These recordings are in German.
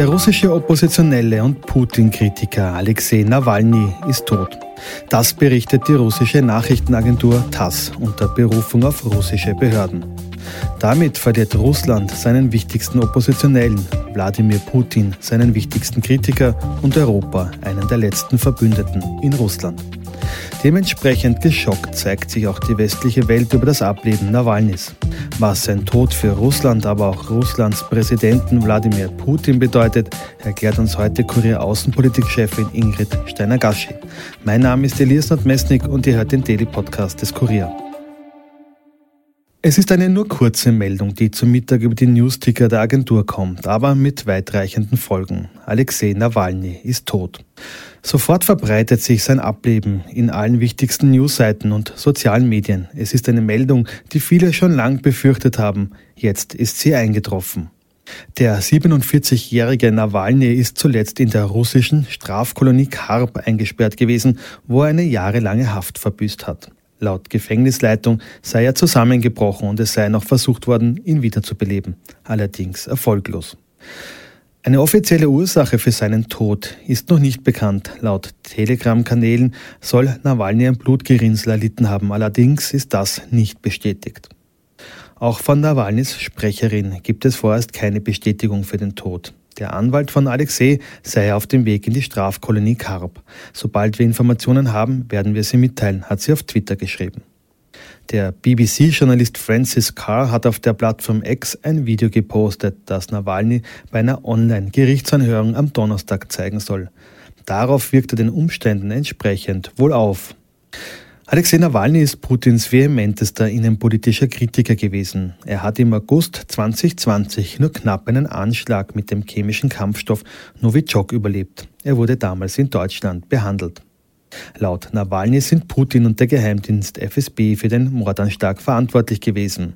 Der russische Oppositionelle und Putin-Kritiker Alexei Nawalny ist tot. Das berichtet die russische Nachrichtenagentur TASS unter Berufung auf russische Behörden. Damit verliert Russland seinen wichtigsten Oppositionellen, Wladimir Putin, seinen wichtigsten Kritiker und Europa einen der letzten Verbündeten in Russland. Dementsprechend geschockt zeigt sich auch die westliche Welt über das Ableben Nawalnys. Was sein Tod für Russland, aber auch Russlands Präsidenten Wladimir Putin bedeutet, erklärt uns heute Kurier-Außenpolitik-Chefin Ingrid Steiner-Gaschi. Mein Name ist Elias Nordmesnik und ihr hört den Daily Podcast des Kurier. Es ist eine nur kurze Meldung, die zum Mittag über die Newsticker der Agentur kommt, aber mit weitreichenden Folgen. Alexei Nawalny ist tot. Sofort verbreitet sich sein Ableben in allen wichtigsten Newsseiten und sozialen Medien. Es ist eine Meldung, die viele schon lang befürchtet haben. Jetzt ist sie eingetroffen. Der 47-jährige Nawalny ist zuletzt in der russischen Strafkolonie Karb eingesperrt gewesen, wo er eine jahrelange Haft verbüßt hat. Laut Gefängnisleitung sei er zusammengebrochen und es sei noch versucht worden, ihn wiederzubeleben, allerdings erfolglos. Eine offizielle Ursache für seinen Tod ist noch nicht bekannt. Laut Telegram-Kanälen soll Nawalny ein Blutgerinnsel erlitten haben, allerdings ist das nicht bestätigt. Auch von Nawalnys Sprecherin gibt es vorerst keine Bestätigung für den Tod. Der Anwalt von Alexei sei auf dem Weg in die Strafkolonie Karb. Sobald wir Informationen haben, werden wir sie mitteilen, hat sie auf Twitter geschrieben. Der BBC-Journalist Francis Carr hat auf der Plattform X ein Video gepostet, das Nawalny bei einer Online-Gerichtsanhörung am Donnerstag zeigen soll. Darauf wirkt er den Umständen entsprechend wohl auf. Alexei Nawalny ist Putins vehementester innenpolitischer Kritiker gewesen. Er hat im August 2020 nur knapp einen Anschlag mit dem chemischen Kampfstoff Novichok überlebt. Er wurde damals in Deutschland behandelt. Laut Nawalny sind Putin und der Geheimdienst FSB für den Mordanschlag verantwortlich gewesen.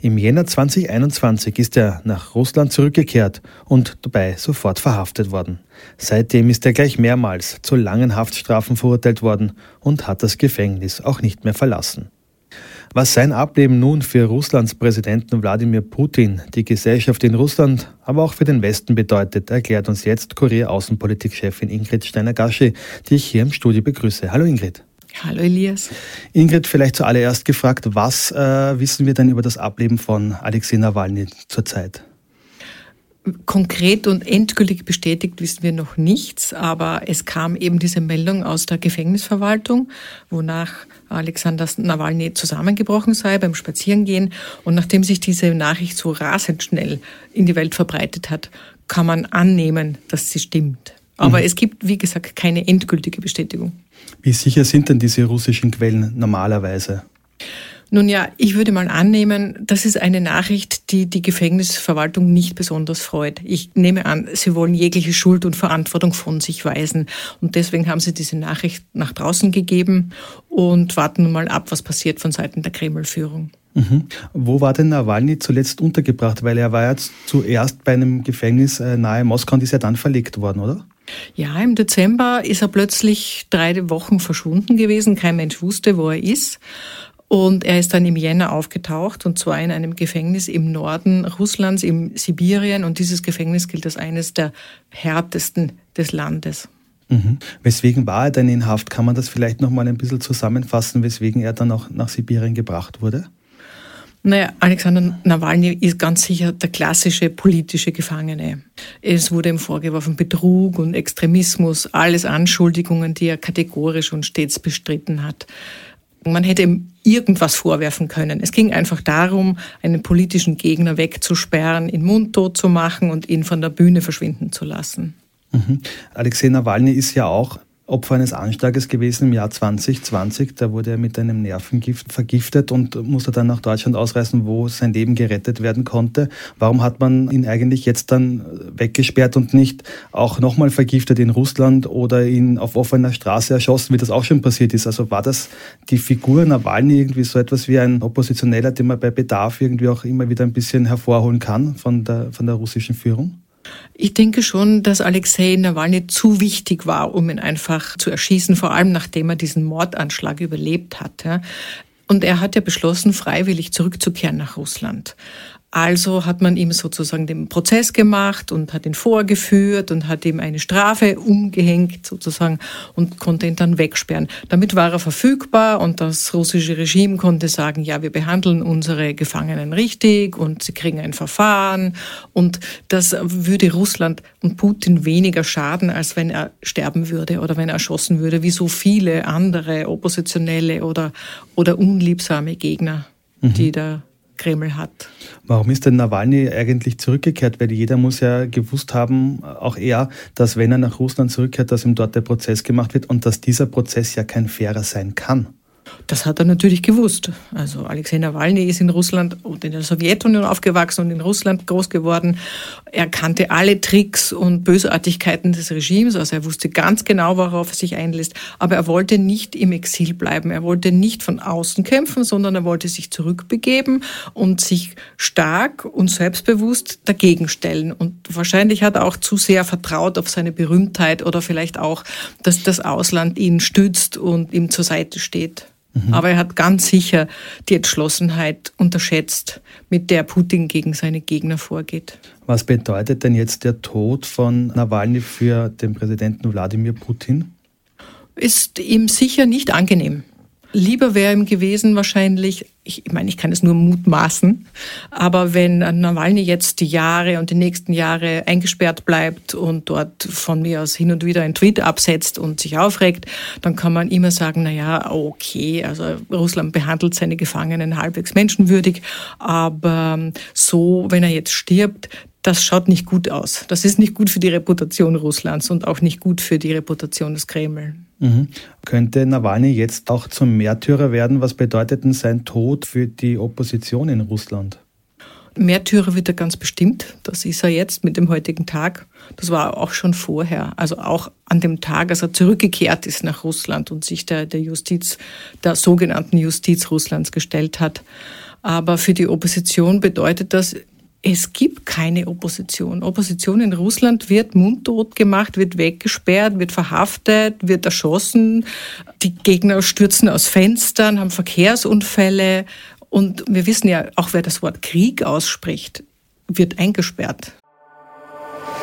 Im Jänner 2021 ist er nach Russland zurückgekehrt und dabei sofort verhaftet worden. Seitdem ist er gleich mehrmals zu langen Haftstrafen verurteilt worden und hat das Gefängnis auch nicht mehr verlassen. Was sein Ableben nun für Russlands Präsidenten Wladimir Putin, die Gesellschaft in Russland, aber auch für den Westen bedeutet, erklärt uns jetzt Korea-Außenpolitik-Chefin Ingrid Steiner-Gasche, die ich hier im Studio begrüße. Hallo Ingrid. Hallo Elias. Ingrid, vielleicht zuallererst gefragt, was äh, wissen wir denn über das Ableben von Alexei Nawalny zurzeit? Konkret und endgültig bestätigt wissen wir noch nichts, aber es kam eben diese Meldung aus der Gefängnisverwaltung, wonach Alexander Nawalny zusammengebrochen sei beim Spazierengehen. Und nachdem sich diese Nachricht so rasend schnell in die Welt verbreitet hat, kann man annehmen, dass sie stimmt. Aber mhm. es gibt, wie gesagt, keine endgültige Bestätigung. Wie sicher sind denn diese russischen Quellen normalerweise? Nun ja, ich würde mal annehmen, das ist eine Nachricht, die die Gefängnisverwaltung nicht besonders freut. Ich nehme an, sie wollen jegliche Schuld und Verantwortung von sich weisen. Und deswegen haben sie diese Nachricht nach draußen gegeben und warten nun mal ab, was passiert von Seiten der Kreml-Führung. Mhm. Wo war denn Nawalny zuletzt untergebracht? Weil er war jetzt zuerst bei einem Gefängnis äh, nahe Moskau und ist ja dann verlegt worden, oder? Ja, im Dezember ist er plötzlich drei Wochen verschwunden gewesen. Kein Mensch wusste, wo er ist. Und er ist dann im Jänner aufgetaucht, und zwar in einem Gefängnis im Norden Russlands, im Sibirien. Und dieses Gefängnis gilt als eines der härtesten des Landes. Mhm. Weswegen war er denn in Haft? Kann man das vielleicht noch mal ein bisschen zusammenfassen, weswegen er dann auch nach Sibirien gebracht wurde? Naja, Alexander Nawalny ist ganz sicher der klassische politische Gefangene. Es wurde ihm vorgeworfen Betrug und Extremismus, alles Anschuldigungen, die er kategorisch und stets bestritten hat. Man hätte ihm irgendwas vorwerfen können. Es ging einfach darum, einen politischen Gegner wegzusperren, ihn mundtot zu machen und ihn von der Bühne verschwinden zu lassen. Mhm. Alexei Nawalny ist ja auch Opfer eines Anschlages gewesen im Jahr 2020. Da wurde er mit einem Nervengift vergiftet und musste dann nach Deutschland ausreisen, wo sein Leben gerettet werden konnte. Warum hat man ihn eigentlich jetzt dann weggesperrt und nicht auch nochmal vergiftet in Russland oder ihn auf offener Straße erschossen, wie das auch schon passiert ist? Also war das die Figur Nawalny irgendwie so etwas wie ein Oppositioneller, den man bei Bedarf irgendwie auch immer wieder ein bisschen hervorholen kann von der, von der russischen Führung? Ich denke schon, dass Alexei Nawalny zu wichtig war, um ihn einfach zu erschießen, vor allem nachdem er diesen Mordanschlag überlebt hatte. Und er hat ja beschlossen, freiwillig zurückzukehren nach Russland. Also hat man ihm sozusagen den Prozess gemacht und hat ihn vorgeführt und hat ihm eine Strafe umgehängt sozusagen und konnte ihn dann wegsperren. Damit war er verfügbar und das russische Regime konnte sagen, ja, wir behandeln unsere Gefangenen richtig und sie kriegen ein Verfahren und das würde Russland und Putin weniger schaden, als wenn er sterben würde oder wenn er erschossen würde, wie so viele andere oppositionelle oder, oder unliebsame Gegner, mhm. die da Kreml hat. Warum ist denn Nawalny eigentlich zurückgekehrt? Weil jeder muss ja gewusst haben, auch er, dass wenn er nach Russland zurückkehrt, dass ihm dort der Prozess gemacht wird und dass dieser Prozess ja kein fairer sein kann. Das hat er natürlich gewusst. Also Alexei Nawalny ist in Russland und in der Sowjetunion aufgewachsen und in Russland groß geworden. Er kannte alle Tricks und Bösartigkeiten des Regimes, also er wusste ganz genau, worauf er sich einlässt. Aber er wollte nicht im Exil bleiben. Er wollte nicht von außen kämpfen, sondern er wollte sich zurückbegeben und sich stark und selbstbewusst dagegen stellen. Und wahrscheinlich hat er auch zu sehr vertraut auf seine Berühmtheit oder vielleicht auch, dass das Ausland ihn stützt und ihm zur Seite steht. Mhm. Aber er hat ganz sicher die Entschlossenheit unterschätzt, mit der Putin gegen seine Gegner vorgeht. Was bedeutet denn jetzt der Tod von Nawalny für den Präsidenten Wladimir Putin? Ist ihm sicher nicht angenehm. Lieber wäre ihm gewesen wahrscheinlich, ich meine, ich kann es nur mutmaßen, aber wenn Nawalny jetzt die Jahre und die nächsten Jahre eingesperrt bleibt und dort von mir aus hin und wieder ein Tweet absetzt und sich aufregt, dann kann man immer sagen, na ja, okay, also Russland behandelt seine Gefangenen halbwegs menschenwürdig, aber so, wenn er jetzt stirbt, das schaut nicht gut aus. Das ist nicht gut für die Reputation Russlands und auch nicht gut für die Reputation des Kreml. Mhm. Könnte Nawalny jetzt auch zum Märtyrer werden? Was bedeutet denn sein Tod für die Opposition in Russland? Märtyrer wird er ganz bestimmt. Das ist er jetzt mit dem heutigen Tag. Das war auch schon vorher. Also auch an dem Tag, als er zurückgekehrt ist nach Russland und sich der, der Justiz, der sogenannten Justiz Russlands gestellt hat. Aber für die Opposition bedeutet das es gibt keine Opposition. Opposition in Russland wird mundtot gemacht, wird weggesperrt, wird verhaftet, wird erschossen. Die Gegner stürzen aus Fenstern, haben Verkehrsunfälle. Und wir wissen ja, auch wer das Wort Krieg ausspricht, wird eingesperrt.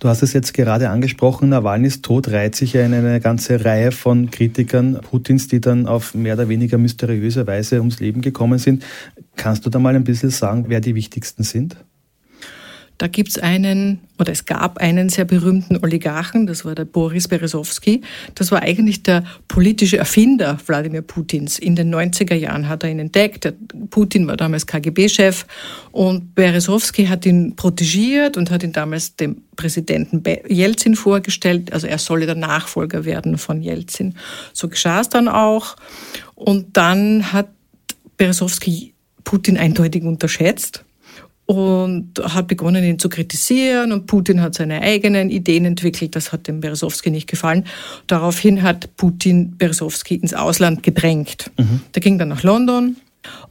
Du hast es jetzt gerade angesprochen, Nawalnys Tod reiht sich ja in eine ganze Reihe von Kritikern Putins, die dann auf mehr oder weniger mysteriöse Weise ums Leben gekommen sind. Kannst du da mal ein bisschen sagen, wer die wichtigsten sind? Da gibt's einen, oder es gab einen sehr berühmten Oligarchen, das war der Boris Berezowski. Das war eigentlich der politische Erfinder Wladimir Putins. In den 90er Jahren hat er ihn entdeckt. Der Putin war damals KGB-Chef und Berezowski hat ihn protegiert und hat ihn damals dem Präsidenten Jelzin vorgestellt. Also er solle der Nachfolger werden von Jelzin. So geschah es dann auch. Und dann hat Berezowski Putin eindeutig unterschätzt und hat begonnen, ihn zu kritisieren und Putin hat seine eigenen Ideen entwickelt. Das hat dem Berezowski nicht gefallen. Daraufhin hat Putin Berezowski ins Ausland gedrängt. Mhm. Der ging dann nach London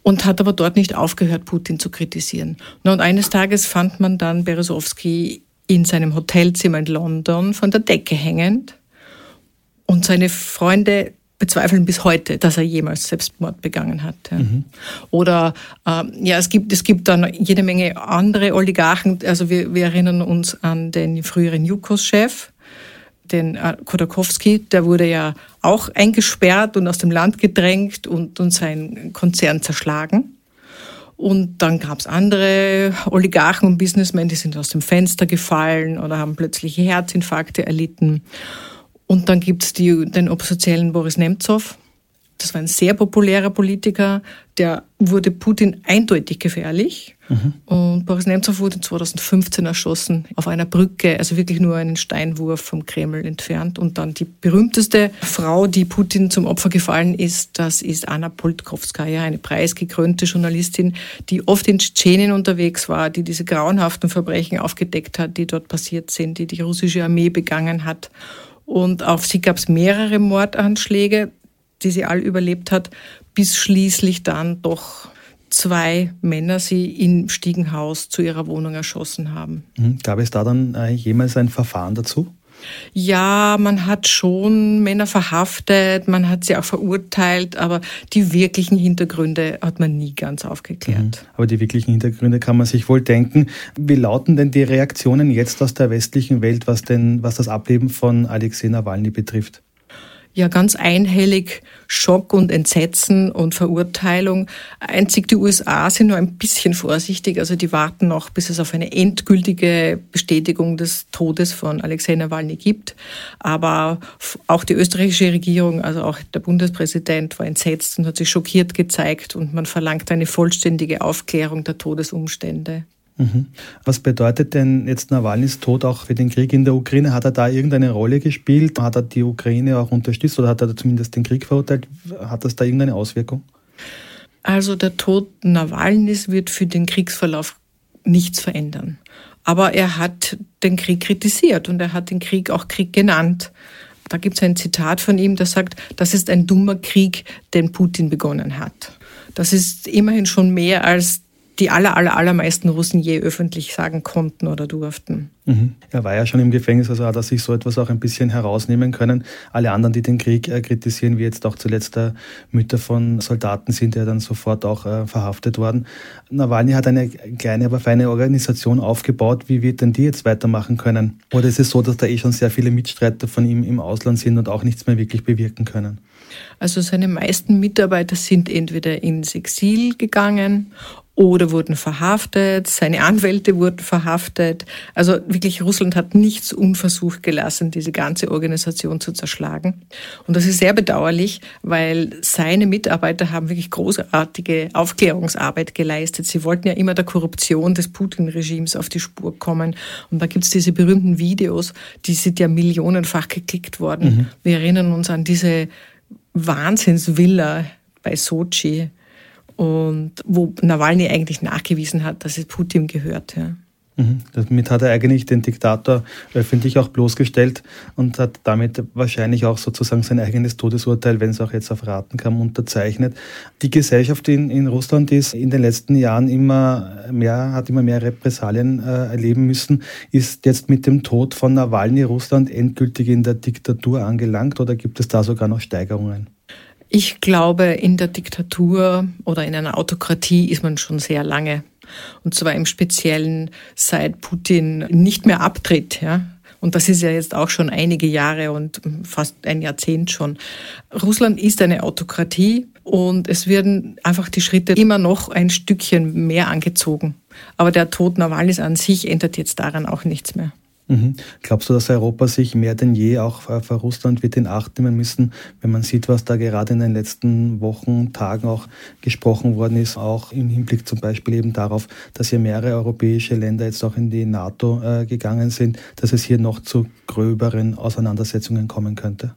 und hat aber dort nicht aufgehört, Putin zu kritisieren. Und eines Tages fand man dann Berezowski in seinem Hotelzimmer in London von der Decke hängend und seine Freunde bezweifeln bis heute, dass er jemals Selbstmord begangen hat. Mhm. Oder äh, ja, es gibt, es gibt dann jede Menge andere Oligarchen. Also wir, wir erinnern uns an den früheren Jukos-Chef, den äh, Kodakowski, der wurde ja auch eingesperrt und aus dem Land gedrängt und, und sein Konzern zerschlagen. Und dann gab es andere Oligarchen und Businessmen, die sind aus dem Fenster gefallen oder haben plötzliche Herzinfarkte erlitten. Und dann gibt es den oppositionellen Boris Nemtsov, das war ein sehr populärer Politiker, der wurde Putin eindeutig gefährlich. Mhm. Und Boris Nemtsov wurde 2015 erschossen auf einer Brücke, also wirklich nur einen Steinwurf vom Kreml entfernt. Und dann die berühmteste Frau, die Putin zum Opfer gefallen ist, das ist Anna Poltkovskaya, eine preisgekrönte Journalistin, die oft in Tschetschenien unterwegs war, die diese grauenhaften Verbrechen aufgedeckt hat, die dort passiert sind, die die russische Armee begangen hat. Und auf sie gab es mehrere Mordanschläge die sie all überlebt hat, bis schließlich dann doch zwei Männer sie im Stiegenhaus zu ihrer Wohnung erschossen haben. Mhm. Gab es da dann äh, jemals ein Verfahren dazu? Ja, man hat schon Männer verhaftet, man hat sie auch verurteilt, aber die wirklichen Hintergründe hat man nie ganz aufgeklärt. Mhm. Aber die wirklichen Hintergründe kann man sich wohl denken. Wie lauten denn die Reaktionen jetzt aus der westlichen Welt, was denn, was das Ableben von Alexei Nawalny betrifft? Ja ganz einhellig Schock und Entsetzen und Verurteilung. Einzig die USA sind nur ein bisschen vorsichtig, also die warten noch, bis es auf eine endgültige Bestätigung des Todes von Alexei Nawalny gibt. Aber auch die österreichische Regierung, also auch der Bundespräsident war entsetzt und hat sich schockiert gezeigt und man verlangt eine vollständige Aufklärung der Todesumstände. Mhm. Was bedeutet denn jetzt Nawalnys Tod auch für den Krieg in der Ukraine? Hat er da irgendeine Rolle gespielt? Hat er die Ukraine auch unterstützt oder hat er zumindest den Krieg verurteilt? Hat das da irgendeine Auswirkung? Also der Tod Nawalnys wird für den Kriegsverlauf nichts verändern. Aber er hat den Krieg kritisiert und er hat den Krieg auch Krieg genannt. Da gibt es ein Zitat von ihm, das sagt, das ist ein dummer Krieg, den Putin begonnen hat. Das ist immerhin schon mehr als die aller, aller, allermeisten Russen je öffentlich sagen konnten oder durften. Mhm. Er war ja schon im Gefängnis, also hat er sich so etwas auch ein bisschen herausnehmen können. Alle anderen, die den Krieg äh, kritisieren, wie jetzt auch zuletzt der Mütter von Soldaten, sind ja dann sofort auch äh, verhaftet worden. Nawalny hat eine kleine, aber feine Organisation aufgebaut. Wie wird denn die jetzt weitermachen können? Oder ist es so, dass da eh schon sehr viele Mitstreiter von ihm im Ausland sind und auch nichts mehr wirklich bewirken können? Also seine meisten Mitarbeiter sind entweder ins Exil gegangen oder wurden verhaftet, seine Anwälte wurden verhaftet. Also wirklich, Russland hat nichts unversucht gelassen, diese ganze Organisation zu zerschlagen. Und das ist sehr bedauerlich, weil seine Mitarbeiter haben wirklich großartige Aufklärungsarbeit geleistet. Sie wollten ja immer der Korruption des Putin-Regimes auf die Spur kommen. Und da gibt's diese berühmten Videos, die sind ja millionenfach geklickt worden. Mhm. Wir erinnern uns an diese Wahnsinnsvilla bei Sochi, und wo Nawalny eigentlich nachgewiesen hat, dass es Putin gehört. Ja. Mhm. Damit hat er eigentlich den Diktator öffentlich auch bloßgestellt und hat damit wahrscheinlich auch sozusagen sein eigenes Todesurteil, wenn es auch jetzt auf Raten kam, unterzeichnet. Die Gesellschaft in, in Russland ist in den letzten Jahren immer mehr, hat immer mehr Repressalien äh, erleben müssen. Ist jetzt mit dem Tod von Nawalny Russland endgültig in der Diktatur angelangt oder gibt es da sogar noch Steigerungen? Ich glaube, in der Diktatur oder in einer Autokratie ist man schon sehr lange. Und zwar im Speziellen seit Putin nicht mehr abtritt, ja. Und das ist ja jetzt auch schon einige Jahre und fast ein Jahrzehnt schon. Russland ist eine Autokratie und es werden einfach die Schritte immer noch ein Stückchen mehr angezogen. Aber der Tod Nawalnys an sich ändert jetzt daran auch nichts mehr. Mhm. Glaubst du, dass Europa sich mehr denn je auch für Russland wird in Acht nehmen müssen, wenn man sieht, was da gerade in den letzten Wochen, Tagen auch gesprochen worden ist, auch im Hinblick zum Beispiel eben darauf, dass hier mehrere europäische Länder jetzt auch in die NATO äh, gegangen sind, dass es hier noch zu gröberen Auseinandersetzungen kommen könnte?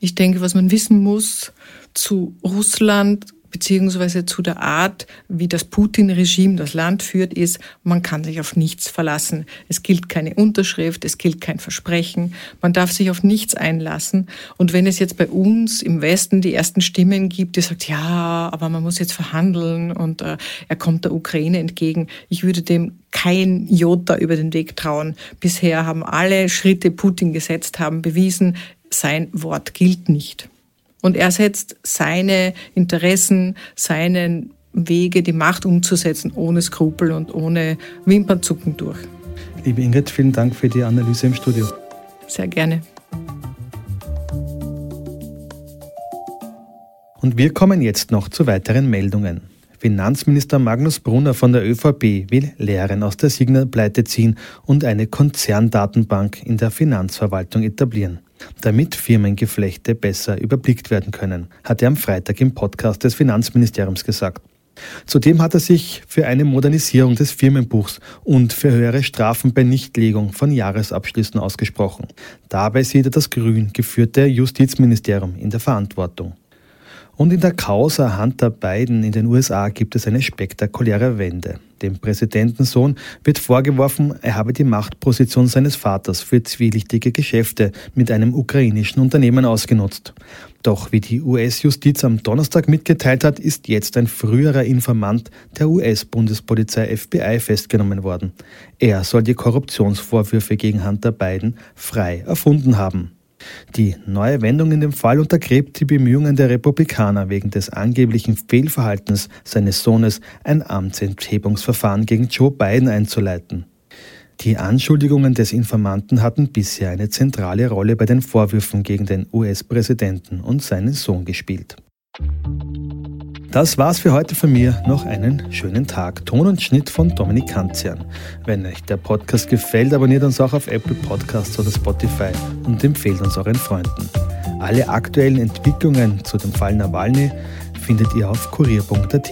Ich denke, was man wissen muss zu Russland beziehungsweise zu der Art, wie das Putin-Regime das Land führt, ist, man kann sich auf nichts verlassen. Es gilt keine Unterschrift, es gilt kein Versprechen, man darf sich auf nichts einlassen. Und wenn es jetzt bei uns im Westen die ersten Stimmen gibt, die sagt, ja, aber man muss jetzt verhandeln und äh, er kommt der Ukraine entgegen, ich würde dem kein Jota über den Weg trauen. Bisher haben alle Schritte Putin gesetzt haben bewiesen, sein Wort gilt nicht. Und er setzt seine Interessen, seinen Wege, die Macht umzusetzen, ohne Skrupel und ohne Wimpernzucken durch. Liebe Ingrid, vielen Dank für die Analyse im Studio. Sehr gerne. Und wir kommen jetzt noch zu weiteren Meldungen. Finanzminister Magnus Brunner von der ÖVP will Lehren aus der Signal-Pleite ziehen und eine Konzerndatenbank in der Finanzverwaltung etablieren damit Firmengeflechte besser überblickt werden können, hat er am Freitag im Podcast des Finanzministeriums gesagt. Zudem hat er sich für eine Modernisierung des Firmenbuchs und für höhere Strafen bei Nichtlegung von Jahresabschlüssen ausgesprochen. Dabei sieht er das grün geführte Justizministerium in der Verantwortung. Und in der Causa Hunter Biden in den USA gibt es eine spektakuläre Wende. Dem Präsidentensohn wird vorgeworfen, er habe die Machtposition seines Vaters für zwielichtige Geschäfte mit einem ukrainischen Unternehmen ausgenutzt. Doch wie die US-Justiz am Donnerstag mitgeteilt hat, ist jetzt ein früherer Informant der US-Bundespolizei FBI festgenommen worden. Er soll die Korruptionsvorwürfe gegen Hunter Biden frei erfunden haben. Die neue Wendung in dem Fall untergräbt die Bemühungen der Republikaner wegen des angeblichen Fehlverhaltens seines Sohnes ein Amtsenthebungsverfahren gegen Joe Biden einzuleiten. Die Anschuldigungen des Informanten hatten bisher eine zentrale Rolle bei den Vorwürfen gegen den US-Präsidenten und seinen Sohn gespielt. Das war's für heute von mir. Noch einen schönen Tag. Ton und Schnitt von Dominik Kanzian. Wenn euch der Podcast gefällt, abonniert uns auch auf Apple Podcasts oder Spotify und empfehlt uns euren Freunden. Alle aktuellen Entwicklungen zu dem Fall Nawalny findet ihr auf kurier.at.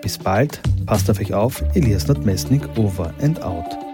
Bis bald, passt auf euch auf, Elias Nordmesnik over and out.